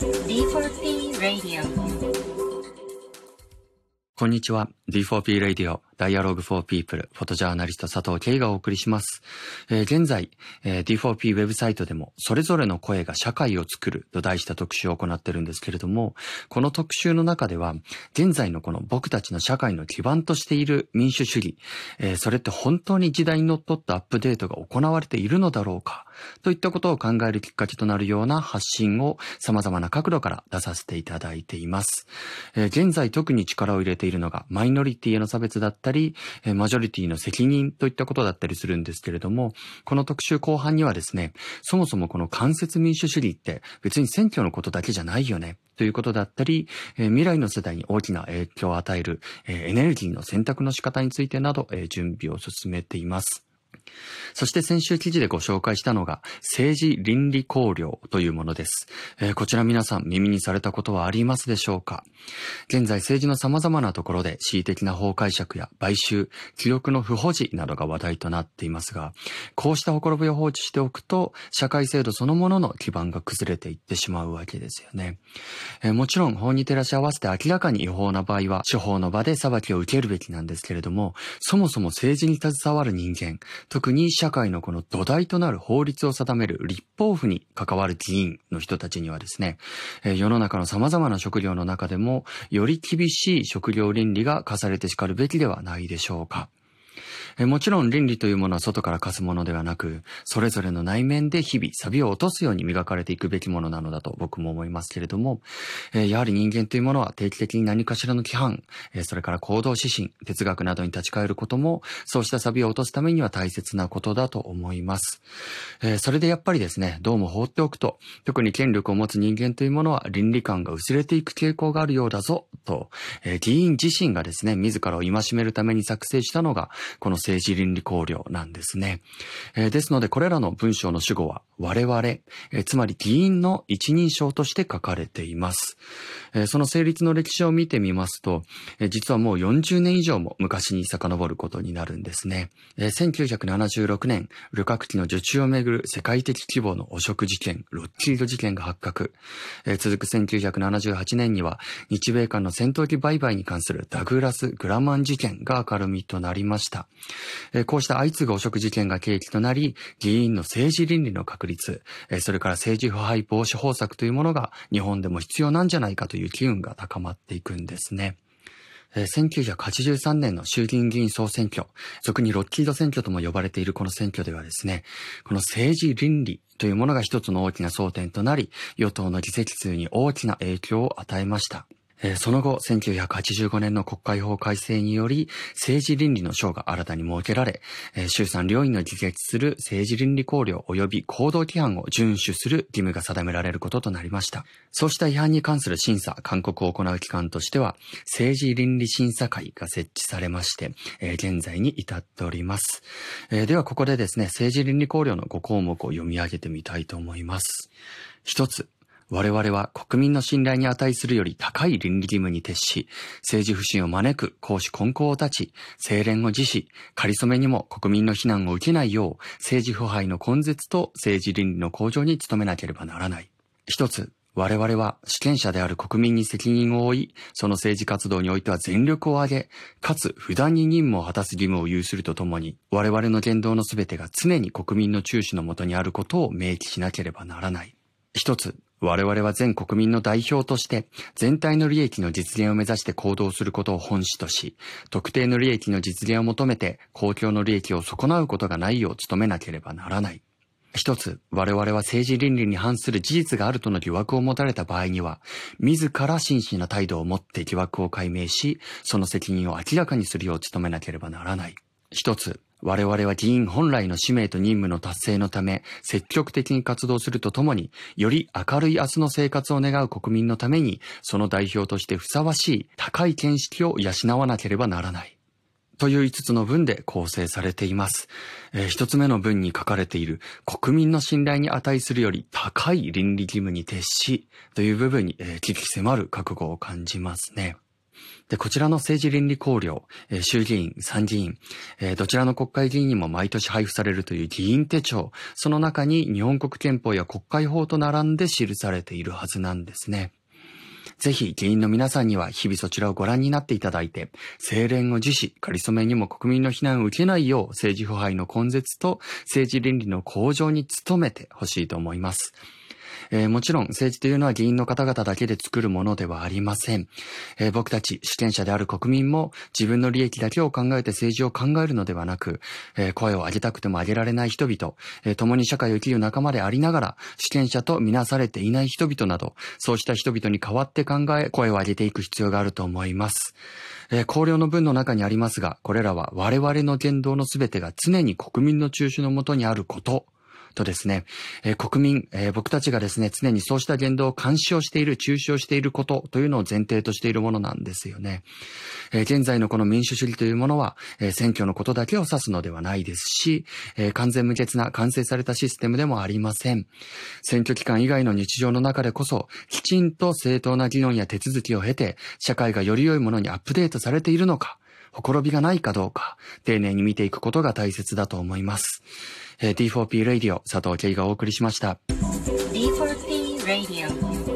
D4P Radio こんにちは。D4P Radio Dialogue for People フォトジャーナリスト佐藤慶がお送りします。えー現在、えー D4P ウェブサイトでもそれぞれの声が社会を作ると題した特集を行ってるんですけれども、この特集の中では現在のこの僕たちの社会の基盤としている民主主義、えーそれって本当に時代にのっとったアップデートが行われているのだろうかといったことを考えるきっかけとなるような発信を様々な角度から出させていただいています。えー現在特に力を入れているのがマイノリティへの差別だったり、えーマジョリティの責任といったことだったりするんですけれども、この特集後半にはですね、そもそもこの間接民主主義って別に選挙のことだけじゃないよね。ということだったり、未来の世代に大きな影響を与える、エネルギーの選択の仕方についてなど、準備を進めています。そして先週記事でご紹介したのが政治倫理考慮というものです。えーこちら皆さん耳にされたことはありますでしょうか？現在政治の様々なところで恣意的な法解釈や買収、記憶の不保持などが話題となっていますが、こうしたほころびを放置しておくと、社会制度そのものの基盤が崩れていってしまうわけですよね。えーもちろん法に照らし合わせて明らかに違法な場合は、司法の場で裁きを受けるべきなんですけれども、そもそも政治に携わる人間、特に社会のこの土台となる法律を定める立法府に関わる議員の人たちにはですね、世の中の様々な食料の中でも、より厳しい食料倫理が課されてしかるべきではないでしょうか。もちろん倫理というものは外から課すものではなく、それぞれの内面で日々錆を落とすように磨かれていくべきものなのだと僕も思いますけれども、えやはり人間というものは定期的に何かしらの規範、えそれから行動指針、哲学などに立ち返ることも、そうした錆を落とすためには大切なことだと思います。えそれでやっぱりですね、どうも放っておくと、特に権力を持つ人間というものは倫理観が薄れていく傾向があるようだぞ、と、え議員自身がですね、自らを戒めるために作成したのが、この政治倫理考慮なんですね。えーですので、これらの文章の主語は、我々、えーつまり議員の一人称として書かれています。えーその成立の歴史を見てみますと、えー実はもう40年以上も昔に遡ることになるんですね。えー1976年、旅客機の受注をめぐる世界的規模の汚職事件、ロッキード事件が発覚。えー続く1978年には、日米間の戦闘機売買に関するダグラス・グラマン事件が明るみとなりました。えこうした相次ぐ汚職事件が契機となり、議員の政治倫理の確立、えそれから政治腐敗防止法策というものが日本でも必要なんじゃないかという機運が高まっていくんですね。1983年の衆議院議員総選挙、俗にロッキード選挙とも呼ばれているこの選挙ではですね、この政治倫理というものが一つの大きな争点となり、与党の議席数に大きな影響を与えました。その後、1985年の国会法改正により、政治倫理の章が新たに設けられ、衆参両院の議決する政治倫理考慮及び行動規範を遵守する義務が定められることとなりました。そうした違反に関する審査、勧告を行う機関としては、政治倫理審査会が設置されまして、現在に至っております。では、ここでですね、政治倫理考慮の5項目を読み上げてみたいと思います。一つ、我々は国民の信頼に値するより高い倫理義務に徹し、政治不信を招く公私混交を断ち、清廉を辞し、仮初めにも国民の非難を受けないよう、政治腐敗の根絶と政治倫理の向上に努めなければならない。一つ、我々は主権者である国民に責任を負い、その政治活動においては全力を挙げ、かつ不断に任務を果たす義務を有するとともに、我々の言動のすべてが常に国民の注視のもとにあることを明記しなければならない。一つ、我々は全国民の代表として、全体の利益の実現を目指して行動することを本旨とし、特定の利益の実現を求めて、公共の利益を損なうことがないよう努めなければならない。一つ、我々は政治倫理に反する事実があるとの疑惑を持たれた場合には、自ら真摯な態度を持って疑惑を解明し、その責任を明らかにするよう努めなければならない。一つ、我々は議員本来の使命と任務の達成のため、積極的に活動するとともに、より明るい明日の生活を願う国民のために、その代表としてふさわしい高い見識を養わなければならない。という5つの文で構成されています。えー一つ目の文に書かれている国民の信頼に値するより高い倫理義務に徹しという部分に、えー、危機迫る覚悟を感じますね。で、こちらの政治倫理考慮、えー、衆議院、参議院、えー、どちらの国会議員にも毎年配布されるという議員手帳、その中に日本国憲法や国会法と並んで記されているはずなんですね。ぜひ議員の皆さんには日々そちらをご覧になっていただいて、清廉を辞し、仮初めにも国民の非難を受けないよう政治腐敗の根絶と政治倫理の向上に努めてほしいと思います。えー、もちろん政治というのは議員の方々だけで作るものではありません。えー、僕たち主権者である国民も自分の利益だけを考えて政治を考えるのではなく、えー、声を上げたくても上げられない人々、え共に社会を生きる仲間でありながら、主権者とみなされていない人々など、そうした人々に代わって考え、声を上げていく必要があると思います。えー、考慮の文の中にありますが、これらは我々の言動のすべてが常に国民の中枢のもとにあることとですね、え、国民、え、僕たちがですね、常にそうした言動を監視をしている、中止をしていることというのを前提としているものなんですよね。え、現在のこの民主主義というものは、え選挙のことだけを指すのではないですし、え完全無欠な完成されたシステムでもありません。選挙期間以外の日常の中でこそ、きちんと正当な議論や手続きを経て、社会がより良いものにアップデートされているのか、ほころびがないかどうか、丁寧に見ていくことが大切だと思います。えー、D4P Radio 佐藤慶がお送りしました。D4P Radio